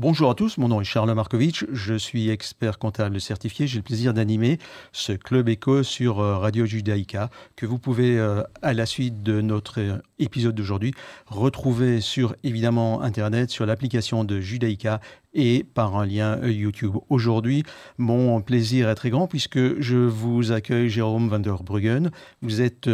Bonjour à tous, mon nom est Charles Markovitch, je suis expert comptable certifié. J'ai le plaisir d'animer ce Club Éco sur euh, Radio Judaïka que vous pouvez, euh, à la suite de notre euh, épisode d'aujourd'hui, retrouver sur évidemment Internet, sur l'application de Judaïka et par un lien YouTube. Aujourd'hui, mon plaisir est très grand puisque je vous accueille Jérôme van der Bruggen. Vous êtes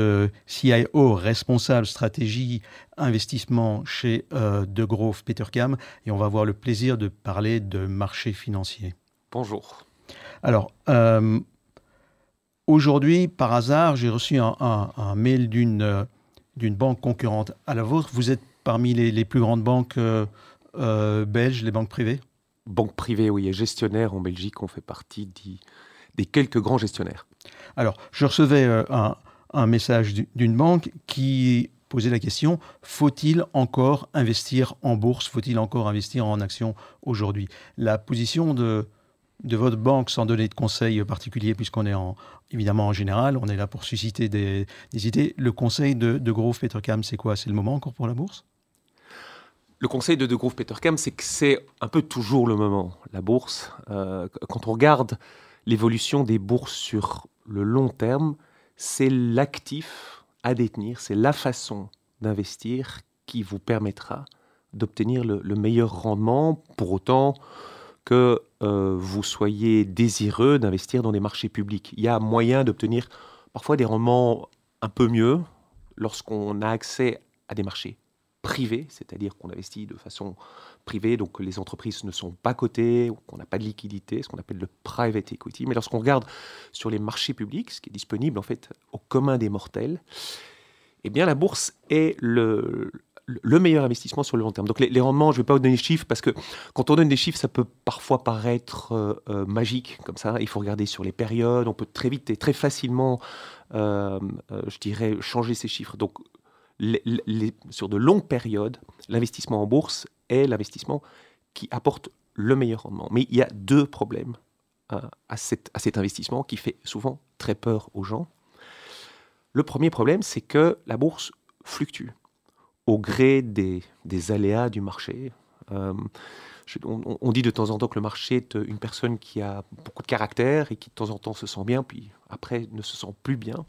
CIO, responsable stratégie investissement chez De Grove Petercam et on va avoir le plaisir de parler de marché financier. Bonjour. Alors, euh, aujourd'hui, par hasard, j'ai reçu un, mail d'une banque concurrente à la vôtre. Vous êtes parmi les, plus grandes banques euh, euh, belges, les banques privées? Banque privée, oui, et gestionnaire en Belgique, on fait partie des quelques grands gestionnaires. Alors, je recevais un, un message d'une banque qui poser la question, faut-il encore investir en bourse? Faut-il encore investir en actions aujourd'hui? La position de, de votre banque, sans donner de conseils particuliers, puisqu'on est en, évidemment en général, on est là pour susciter des, idées. Le conseil de, de Grove Petercam, c'est quoi? C'est le moment encore pour la bourse? Le conseil de De Grove Petercam, c'est que c'est un peu toujours le moment. La bourse, euh, quand on regarde l'évolution des bourses sur le long terme, c'est l'actif à détenir, c'est la façon d'investir qui vous permettra d'obtenir le, meilleur rendement, pour autant que euh, vous soyez désireux d'investir dans des marchés publics. Il y a moyen d'obtenir parfois des rendements un peu mieux lorsqu'on a accès à des marchés privés, c'est-à-dire qu'on investit de façon privée, donc les entreprises ne sont pas cotées, qu'on n'a pas de liquidité, ce qu'on appelle le private equity. Mais lorsqu'on regarde sur les marchés publics, ce qui est disponible en fait au commun des mortels, eh bien la bourse est le, le meilleur investissement sur le long terme. Donc les, rendements, je ne vais pas vous donner des chiffres parce que quand on donne des chiffres, ça peut parfois paraître euh, euh, magique comme ça. Il faut regarder sur les périodes. On peut très vite et très facilement, euh, je dirais, changer ces chiffres. Donc sur de longues périodes, l'investissement en bourse est l'investissement qui apporte le meilleur rendement. Mais il y a deux problèmes euh, à, cet, investissement qui fait souvent très peur aux gens. Le premier problème, c'est que la bourse fluctue au gré des, aléas du marché. Euh, on, dit de temps en temps que le marché est une personne qui a beaucoup de caractère et qui de temps en temps se sent bien, puis après ne se sent plus bien.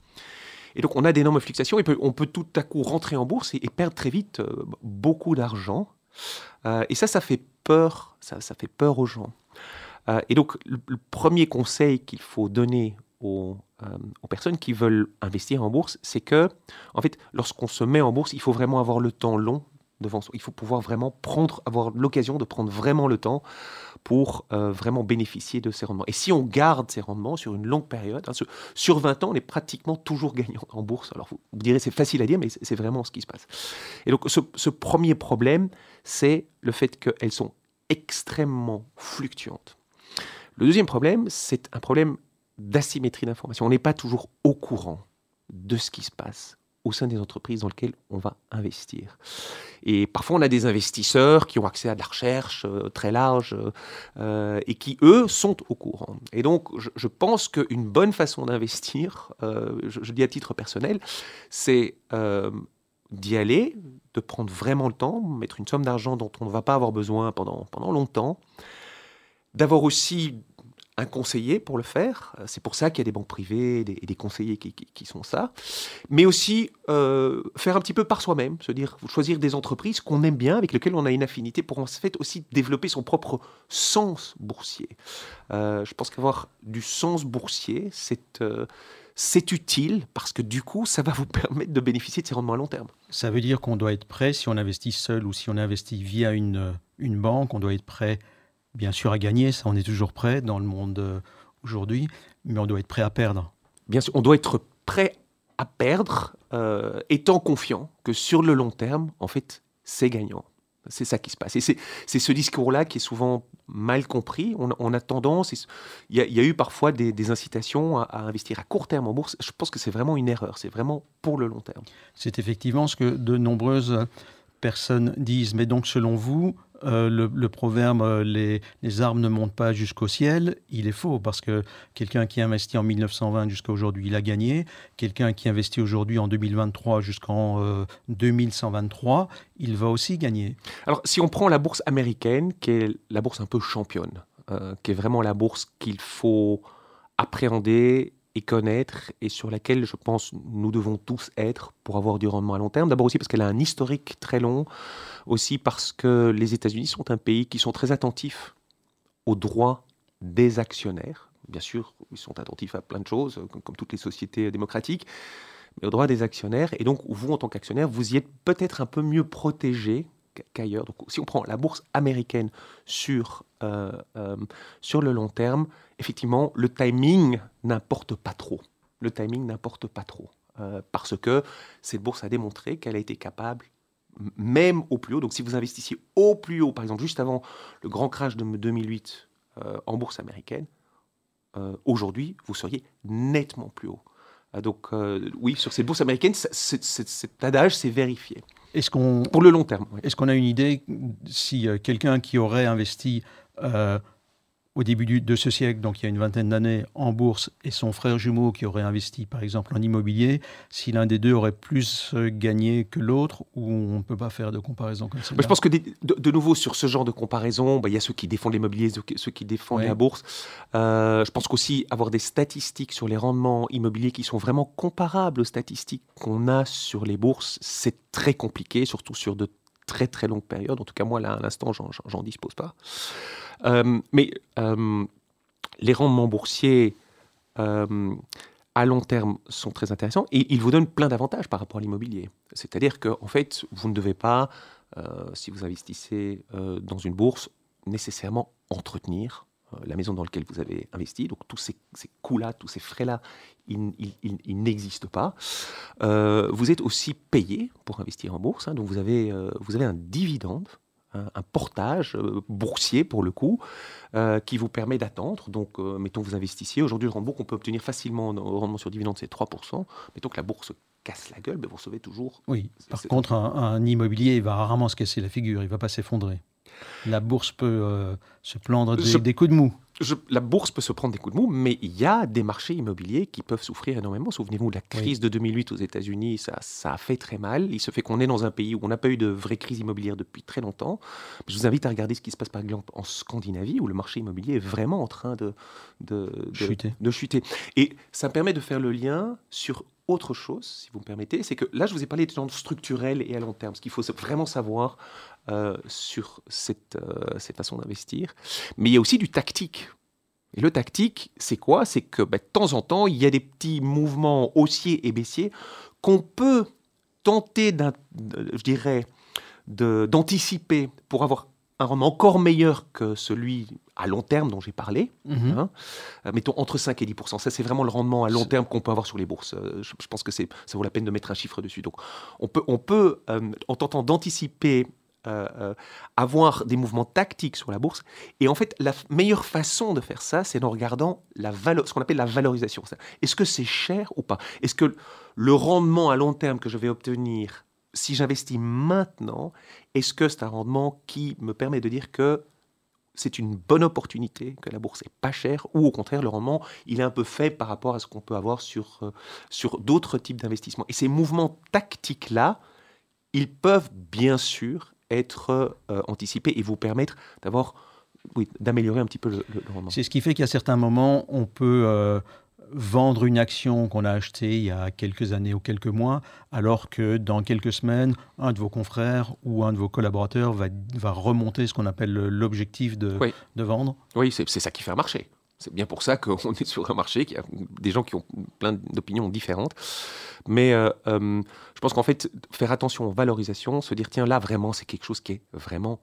Et donc on a d'énormes fluctuations et on peut tout à coup rentrer en bourse et, perdre très vite euh, beaucoup d'argent. Euh, et ça, ça fait peur, ça, fait peur aux gens. Euh, et donc le, premier conseil qu'il faut donner aux, aux, personnes qui veulent investir en bourse, c'est que, en fait, lorsqu'on se met en bourse, il faut vraiment avoir le temps long Il faut pouvoir vraiment avoir l'occasion de prendre vraiment le temps pour euh, vraiment bénéficier de ces rendements. Et si on garde ces rendements sur une longue période, hein, sur 20 ans, on est pratiquement toujours gagnant en bourse. Alors vous, direz c'est facile à dire, mais c'est vraiment ce qui se passe. Et donc ce, premier problème, c'est le fait qu'elles sont extrêmement fluctuantes. Le deuxième problème, c'est un problème d'asymétrie d'information. On n'est pas toujours au courant de ce qui se passe au sein des entreprises dans lesquelles on va investir. Et parfois, on a des investisseurs qui ont accès à de la recherche euh, très large euh, et qui, eux, sont au courant. Et donc, je, pense qu'une bonne façon d'investir, euh, je, dis à titre personnel, c'est d'y aller, de prendre vraiment le temps, mettre une somme d'argent dont on ne va pas avoir besoin pendant, pendant longtemps, d'avoir aussi un conseiller pour le faire. Euh, c'est pour ça qu'il y a des banques privées et des, conseillers qui, sont ça. Mais aussi euh, faire un petit peu par soi-même, se dire, choisir des entreprises qu'on aime bien, avec lesquelles on a une affinité, pour en fait aussi développer son propre sens boursier. Euh, je pense qu'avoir du sens boursier, c'est c'est utile parce que du coup, ça va vous permettre de bénéficier de ces rendements à long terme. Ça veut dire qu'on doit être prêt, si on investit seul ou si on investit via une, une banque, on doit être prêt bien sûr à gagner, ça on est toujours prêt dans le monde euh, aujourd'hui, mais on doit être prêt à perdre. Bien sûr, on doit être prêt à perdre, euh, étant confiant que sur le long terme, en fait, c'est gagnant. C'est ça qui se passe. Et c'est ce discours-là qui est souvent mal compris. On, a tendance, il y, a eu parfois des, incitations à, investir à court terme en bourse. Je pense que c'est vraiment une erreur. C'est vraiment pour le long terme. C'est effectivement ce que de nombreuses personnes disent, mais donc selon vous, euh, le, proverbe euh, les, les, armes ne montent pas jusqu'au ciel, il est faux parce que quelqu'un qui investit en 1920 jusqu'à aujourd'hui, il a gagné. Quelqu'un qui investit aujourd'hui en 2023 jusqu'en 2123, euh, il va aussi gagner. Alors si on prend la bourse américaine, qui est la bourse un peu championne, qui est vraiment la bourse qu'il faut appréhender et connaître et sur laquelle je pense nous devons tous être pour avoir du rendement à long terme. D'abord aussi parce qu'elle a un historique très long, aussi parce que les États-Unis sont un pays qui sont très attentifs aux droits des actionnaires. Bien sûr, ils sont attentifs à plein de choses, comme, toutes les sociétés démocratiques, mais aux droits des actionnaires. Et donc, vous, en tant qu'actionnaire, vous y êtes peut-être un peu mieux protégé qu'ailleurs. Donc, si on prend la bourse américaine sur, euh, euh, sur le long terme, effectivement, le timing n'importe pas trop. Le timing n'importe pas trop. Euh, parce que cette bourse a démontré qu'elle a été capable, même au plus haut, donc si vous investissiez au plus haut, par exemple juste avant le grand crash de 2008 en bourse américaine, aujourd'hui, vous seriez nettement plus haut. donc oui, sur cette bourse américaine, cet adage s'est vérifié. Est-ce qu'on, Pour le long terme. Est-ce qu'on a une idée si euh, quelqu'un qui aurait investi euh, au début de ce siècle, donc il y a une vingtaine d'années, en bourse, et son frère jumeau qui aurait investi par exemple en immobilier, si l'un des deux aurait plus euh, gagné que l'autre, ou on ne peut pas faire de comparaison comme ça? Je pense que de, nouveau, sur ce genre de comparaison, bah, il y a ceux qui défendent l'immobilier, ceux qui défendent la bourse. Euh, je pense qu'aussi avoir des statistiques sur les rendements immobiliers qui sont vraiment comparables aux statistiques qu'on a sur les bourses, c'est très compliqué, surtout sur de très très longues périodes. En tout cas, moi, là, à l'instant, j'en dispose pas. Euh, mais euh, les rendements boursiers euh, à long terme sont très intéressants et ils vous donnent plein d'avantages par rapport à l'immobilier. C'est-à-dire qu'en en fait, vous ne devez pas, si vous investissez dans une bourse, nécessairement entretenir la maison dans laquelle vous avez investi. Donc tous ces, coûts-là, tous ces frais-là, ils, n'existent pas. vous êtes aussi payé pour investir en bourse. Hein. donc vous avez, vous avez un dividende un, portage euh, boursier pour le coup, euh, qui vous permet d'attendre. Donc, euh, mettons que vous investissiez. Aujourd'hui, le rendement qu'on peut obtenir facilement au rendement sur dividende, c'est 3%. Mettons que la bourse casse la gueule, mais vous recevez toujours. Oui, par contre, un, immobilier, il va rarement se casser la figure, il ne va pas s'effondrer. La bourse peut se prendre des coups de mou la bourse peut se prendre des coups de mou, mais il y a des marchés immobiliers qui peuvent souffrir énormément. Souvenez-vous de la crise de 2008 aux États-Unis, ça, ça a fait très mal. Il se fait qu'on est dans un pays où on n'a pas eu de vraie crise immobilière depuis très longtemps. Je vous invite à regarder ce qui se passe par exemple en Scandinavie, où le marché immobilier est vraiment en train de, de, chuter. de chuter. Et ça permet de faire le lien sur autre chose, si vous me permettez, c'est que là, je vous ai parlé de temps structurel et à long terme, ce qu'il faut vraiment savoir euh, sur cette, euh, cette façon d'investir. Mais il y a aussi du tactique. Et le tactique, c'est quoi? C'est que bah, de temps en temps, il y a des petits mouvements haussiers et baissiers qu'on peut tenter, je dirais, d'anticiper pour avoir un rendement encore meilleur que celui à long terme dont j'ai parlé, mhm. hein. euh, mettons entre 5 et 10% Ça, c'est vraiment le rendement à long terme qu'on peut avoir sur les bourses. Euh, je, pense que ça vaut la peine de mettre un chiffre dessus. Donc, on peut, on peut euh, en tentant d'anticiper, avoir des mouvements tactiques sur la bourse. Et en fait, la meilleure façon de faire ça, c'est en regardant la ce qu'on appelle la valorisation. Est-ce que c'est cher ou pas? Est-ce que le rendement à long terme que je vais obtenir si j'investis maintenant, est-ce que c'est un rendement qui me permet de dire que c'est une bonne opportunité, que la bourse est pas chère, ou au contraire, le rendement, il est un peu faible par rapport à ce qu'on peut avoir sur, euh, sur d'autres types d'investissements. Et ces mouvements tactiques-là, ils peuvent bien sûr être euh, anticipés et vous permettre d'avoir d'améliorer un petit peu le, rendement. C'est ce qui fait qu'à certains moments, on peut euh, vendre une action qu'on a achetée il y a quelques années ou quelques mois, alors que dans quelques semaines, un de vos confrères ou un de vos collaborateurs va, va remonter ce qu'on appelle l'objectif de, de vendre? Oui, c'est ça qui fait un marché. C'est bien pour ça qu'on est sur un marché, qu'il y a des gens qui ont plein d'opinions différentes. Mais euh, euh, je pense qu'en fait, faire attention aux valorisations, se dire, tiens, là, vraiment, c'est quelque chose qui est vraiment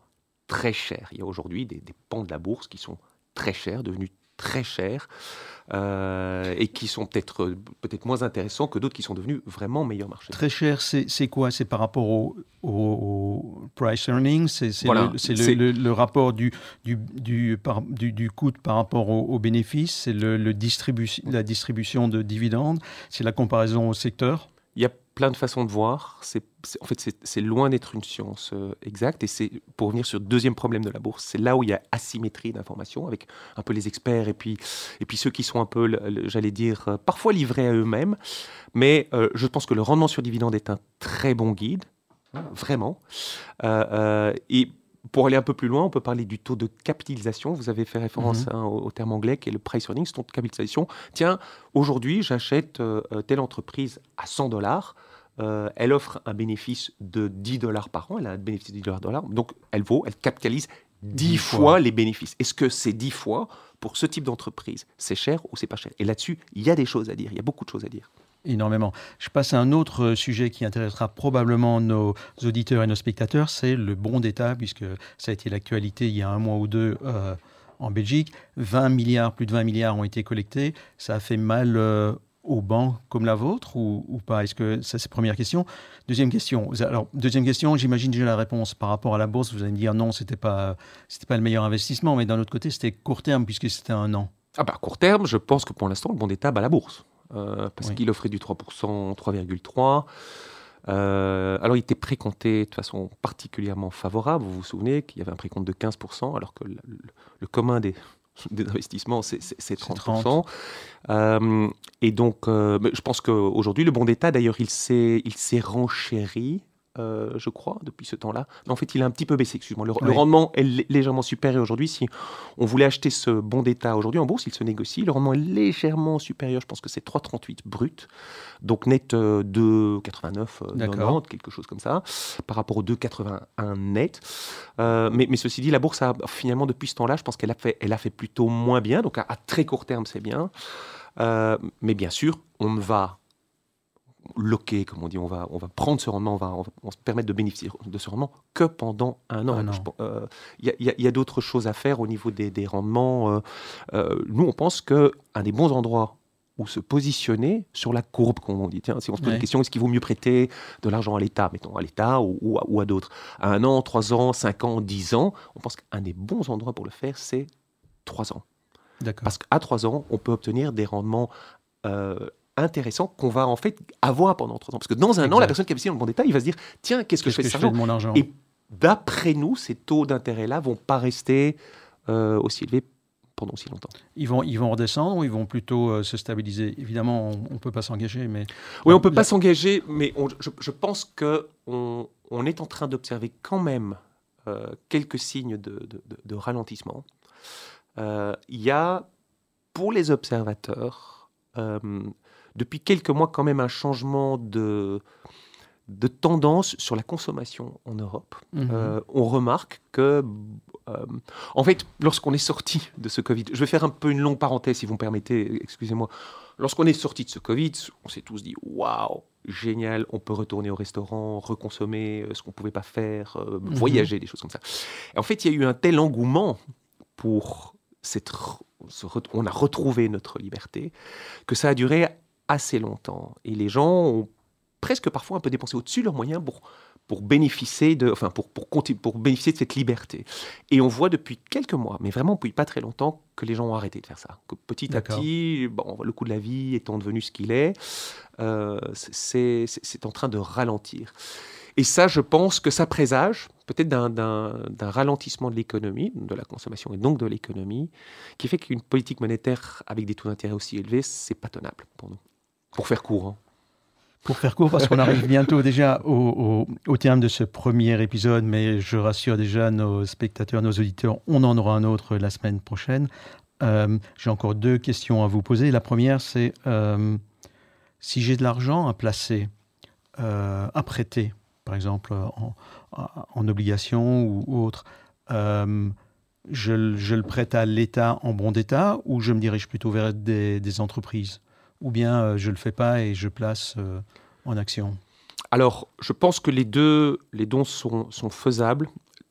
très cher. Il y a aujourd'hui des, des pans de la bourse qui sont très chers, devenus très chers. Euh, et qui sont peut-être peut-être moins intéressants que d'autres qui sont devenus vraiment meilleurs marchés. Très cher, c'est quoi? C'est par rapport au, au, price earning C'est le, le, rapport du, du, du, par, du, du coût par rapport au, au bénéfice? C'est le, distribu la distribution de dividendes? C'est la comparaison au secteur? Il y a plein de façons de voir. C'est, en fait, c'est loin d'être une science euh, exacte. Et c'est pour revenir sur le deuxième problème de la bourse, c'est là où il y a asymétrie d'information avec un peu les experts et puis, et puis ceux qui sont un peu, j'allais dire, euh, parfois livrés à eux-mêmes. Mais euh, je pense que le rendement sur dividende est un très bon guide, vraiment. et pour aller un peu plus loin, on peut parler du taux de capitalisation. Vous avez fait référence mhm. hein, au, terme anglais qui est le price earnings, taux de capitalisation. Tiens, aujourd'hui, j'achète euh, telle entreprise à 100 dollars. Euh, elle offre un bénéfice de 10 dollars par an. Elle a un bénéfice de 10 dollars. Donc, elle vaut, elle capitalise 10, fois. les bénéfices. Est-ce que c'est 10 fois pour ce type d'entreprise C'est cher ou c'est pas cher? Et là-dessus, il y a des choses à dire. Il y a beaucoup de choses à dire. Énormément. Je passe à un autre sujet qui intéressera probablement nos auditeurs et nos spectateurs, c'est le bon d'État, puisque ça a été l'actualité il y a un mois ou deux euh, en Belgique. 20 milliards, plus de 20 milliards ont été collectés. Ça a fait mal euh, aux banques comme la vôtre ou, pas? Est-ce que ça c'est première question Deuxième question. Alors deuxième question, j'imagine déjà la réponse par rapport à la bourse. Vous allez me dire non, c'était pas pas le meilleur investissement, mais d'un autre côté c'était court terme puisque c'était un an. Ah bah court terme, je pense que pour l'instant le bon d'État bat la bourse. Euh, parce qu'il offrait du 3%, 3,3%. Euh, alors, il était précompté de façon particulièrement favorable. Vous vous souvenez qu'il y avait un précompte de 15%, alors que le, commun des, des investissements, c'est 30%. Euh, et donc, je pense qu'aujourd'hui, le bon d'État, d'ailleurs, il s'est renchéri euh, je crois, depuis ce temps-là. Mais en fait, il a un petit peu baissé, excuse-moi. Le, rendement est légèrement supérieur aujourd'hui. Si on voulait acheter ce bon d'État aujourd'hui en bourse, il se négocie. Le rendement est légèrement supérieur, je pense que c'est 3,38 brut. Donc net euh, 2,89, euh, quelque chose comme ça, par rapport au 2,81 net. Euh, mais, mais, ceci dit, la bourse a finalement, depuis ce temps-là, je pense qu'elle a, fait, elle a fait plutôt moins bien. Donc à, à très court terme, c'est bien. mais bien sûr, on ne va loquer, comme on dit, on va, on va prendre ce rendement, on va, on se permettre de bénéficier de ce rendement que pendant un an. Il y a, d'autres choses à faire au niveau des, rendements. Euh, euh, nous, on pense qu'un des bons endroits où se positionner sur la courbe, comme on dit. Tiens, si on se pose la question, est-ce qu'il vaut mieux prêter de l'argent à l'État, mettons à l'État ou, à, ou, à, d'autres, à un an, trois ans, cinq ans, dix ans, on pense qu'un des bons endroits pour le faire, c'est trois ans. Parce qu'à trois ans, on peut obtenir des rendements euh, intéressant qu'on va en fait avoir pendant trois ans. Parce que dans un an, la personne qui investit dans le bon détail, il va se dire tiens, qu'est-ce que je fais, de, mon argent? Et d'après nous, ces taux d'intérêt-là vont pas rester euh, aussi élevés pendant aussi longtemps. Ils vont, ils vont redescendre ou ils vont plutôt euh, se stabiliser? Évidemment, on ne peut pas s'engager, mais... Oui, on ne peut pas s'engager, mais je, pense qu'on on est en train d'observer quand même euh, quelques signes de, de ralentissement. Il y a, pour les observateurs, depuis quelques mois quand même un changement de, de tendance sur la consommation en Europe. Mhm. Euh, on remarque que, euh, en fait, lorsqu'on est sorti de ce Covid, je vais faire un peu une longue parenthèse si vous me permettez, excusez-moi. Lorsqu'on est sorti de ce Covid, on s'est tous dit waouh, génial, on peut retourner au restaurant, reconsommer euh, ce qu'on ne pouvait pas faire, mhm. voyager, des choses comme ça. Et en fait, il y a eu un tel engouement pour cette. On a retrouvé notre liberté, que ça a duré assez longtemps. Et les gens ont presque parfois un peu dépensé au-dessus de leurs moyens pour, pour, bénéficier de, enfin pour, pour, pour bénéficier de cette liberté. Et on voit depuis quelques mois, mais vraiment depuis pas très longtemps, que les gens ont arrêté de faire ça. Que petit à petit, bon, le coût de la vie étant devenu ce qu'il est, euh, c'est en train de ralentir. Et ça, je pense que ça présage peut-être d'un ralentissement de l'économie, de la consommation et donc de l'économie, qui fait qu'une politique monétaire avec des taux d'intérêt aussi élevés, c'est pas tenable pour nous. Pour faire court. Hein. Pour faire court, parce qu'on arrive bientôt déjà au, terme de ce premier épisode, mais je rassure déjà nos spectateurs, nos auditeurs, on en aura un autre la semaine prochaine. Euh, j'ai encore deux questions à vous poser. La première, c'est euh, si j'ai de l'argent à placer, euh, à prêter, par exemple en, en obligation ou autre, je, le prête à l'État en bon d'État ou je me dirige plutôt vers des entreprises? Ou bien euh, je ne le fais pas et je place euh, en action Alors, je pense que les deux, les dons sont, sont faisables.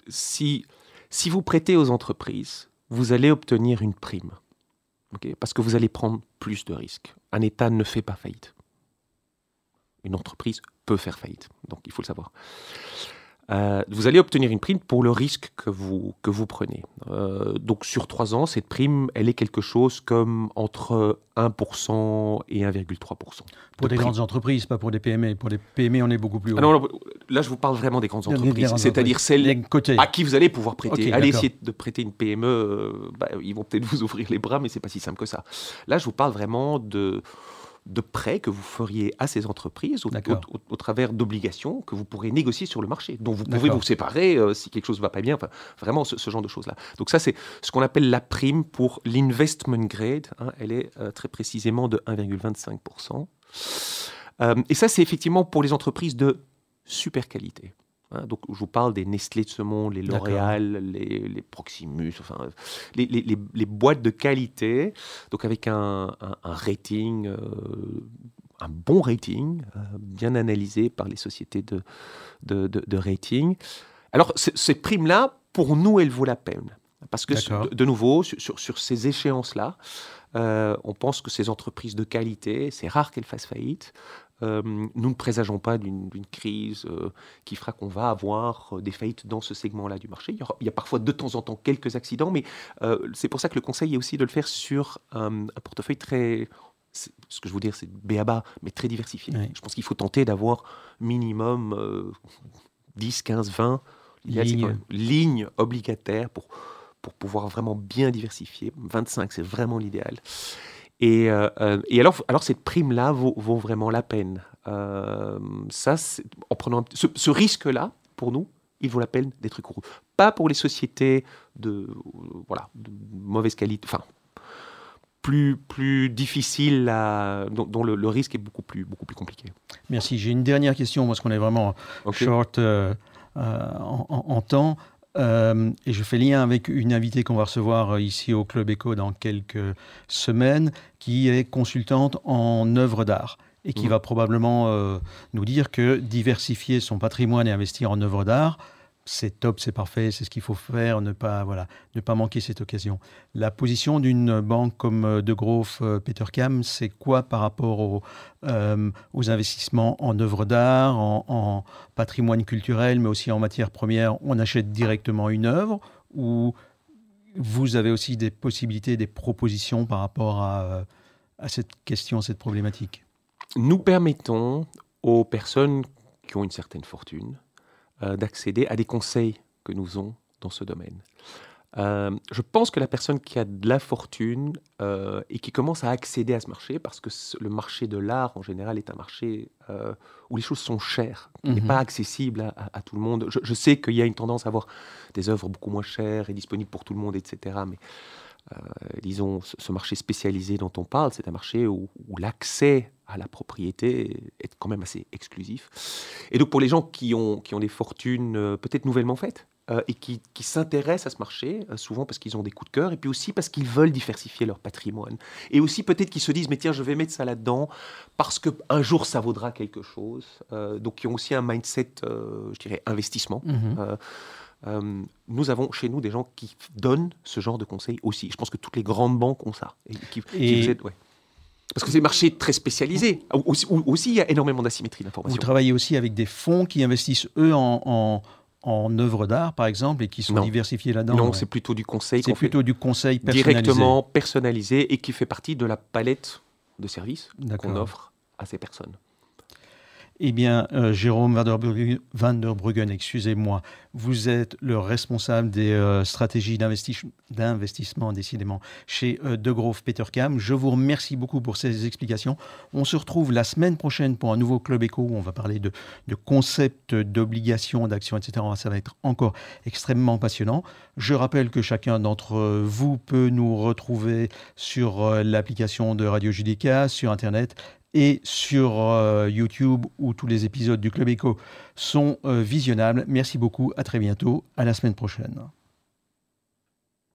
Si, si vous prêtez aux entreprises, vous allez obtenir une prime. Parce que vous allez prendre plus de risques. Un État ne fait pas faillite. Une entreprise peut faire faillite. Donc, il faut le savoir. Euh, vous allez obtenir une prime pour le risque que vous, que vous prenez. Euh, donc sur trois ans, cette prime, elle est quelque chose comme entre 1% et 1,3%. Pour des grandes entreprises, pas pour des PME. Pour des PME, on est beaucoup plus haut. Ah non, là, je vous parle vraiment des grandes entreprises, c'est-à-dire celles à qui vous allez pouvoir prêter. allez essayer de prêter une PME, euh, bah, ils vont peut-être vous ouvrir les bras, mais c'est pas si simple que ça. Là, je vous parle vraiment de de prêts que vous feriez à ces entreprises au, travers d'obligations que vous pourrez négocier sur le marché, dont vous pouvez vous séparer euh, si quelque chose ne va pas bien, enfin, vraiment ce, genre de choses-là. Donc ça, c'est ce qu'on appelle la prime pour l'investment grade. Hein. elle est euh, très précisément de 1,25%. Euh, et ça, c'est effectivement pour les entreprises de super qualité. Hein, donc, je vous parle des Nestlé de ce monde, les L'Oréal, les, Proximus, enfin, les, boîtes de qualité, donc avec un, rating, euh, un bon rating, euh, bien analysé par les sociétés de, de, rating. Alors, cette prime-là, pour nous, elle vaut la peine. Parce que, de, nouveau, sur, sur, ces échéances-là, euh, on pense que ces entreprises de qualité, c'est rare qu'elles fassent faillite. Euh, nous ne présageons pas d'une crise euh, qui fera qu'on va avoir euh, des faillites dans ce segment-là du marché. Il y, a parfois de temps en temps quelques accidents, mais c'est pour ça que le conseil est aussi de le faire sur un, portefeuille très, ce que je veux dire, c'est béaba, mais très diversifié. Je pense qu'il faut tenter d'avoir minimum 10, 15, 20 lignes obligataires pour, pour pouvoir vraiment bien diversifier. 25, c'est vraiment l'idéal. Et, euh, euh, et, alors, alors cette prime-là vaut, vaut, vraiment la peine. Euh, ça, en prenant ce, risque-là, pour nous, il vaut la peine d'être couru. Pas pour les sociétés de, voilà, de mauvaise qualité, enfin, plus, plus difficile, à, dont, le, risque est beaucoup plus, beaucoup plus compliqué. Merci. J'ai une dernière question, parce qu'on est vraiment short en, en, temps. Euh, et je fais lien avec une invitée qu'on va recevoir euh, ici au Club Eco dans quelques semaines, qui est consultante en œuvres d'art et qui mmh. va probablement euh, nous dire que diversifier son patrimoine et investir en œuvres d'art, c'est top, c'est parfait, c'est ce qu'il faut faire, ne pas, voilà, ne pas manquer cette occasion. La position d'une banque comme euh, De Groof euh, Petercam, c'est quoi par rapport euh, aux investissements en œuvres d'art, en, patrimoine culturel, mais aussi en matières premières On achète directement une œuvre ou vous avez aussi des possibilités, des propositions par rapport à, à cette question, cette problématique? Nous permettons aux personnes qui ont une certaine fortune, d'accéder à des conseils que nous avons dans ce domaine. Euh, je pense que la personne qui a de la fortune euh, et qui commence à accéder à ce marché, parce que le marché de l'art en général est un marché où les choses sont chères, n'est mhm. pas accessible à, tout le monde. Je, sais qu'il y a une tendance à avoir des œuvres beaucoup moins chères et disponibles pour tout le monde, etc. Mais disons, ce, marché spécialisé dont on parle, c'est un marché où l'accès à la propriété est quand même assez exclusif. Et donc pour les gens qui ont, qui ont des fortunes euh, peut-être nouvellement faites euh, et qui, qui s'intéressent à ce marché, euh, souvent parce qu'ils ont des coups de cœur et puis aussi parce qu'ils veulent diversifier leur patrimoine. Et aussi peut-être qu'ils se disent, mais tiens, je vais mettre ça là-dedans parce qu'un jour ça vaudra quelque chose. donc qui ont aussi un mindset, je dirais, investissement. Mhm. nous avons chez nous des gens qui donnent ce genre de conseils aussi. Je pense que toutes les grandes banques ont ça. Et, qui, parce que c'est des marchés très spécialisés. Aussi, aussi il y a énormément d'asymétrie d'information. Vous travaillez aussi avec des fonds qui investissent, eux, en, en, œuvres d'art, par exemple, et qui sont diversifiés là-dedans Non, c'est plutôt du conseil. C'est plutôt du conseil personnalisé. Directement personnalisé et qui fait partie de la palette de services qu'on offre à ces personnes. Eh bien, euh, Jérôme Van der Bruggen, excusez-moi, vous êtes le responsable des euh, stratégies d'investissement, décidément, chez euh, De Grove Petercam. Je vous remercie beaucoup pour ces explications. On se retrouve la semaine prochaine pour un nouveau Club Eco où on va parler de, de concepts, d'obligations, d'actions, etc. Ça va être encore extrêmement passionnant. Je rappelle que chacun d'entre vous peut nous retrouver sur l'application de Radio Judica, sur Internet et sur euh, YouTube où tous les épisodes du Club Echo sont euh, visionnables. Merci beaucoup, à très bientôt, à la semaine prochaine.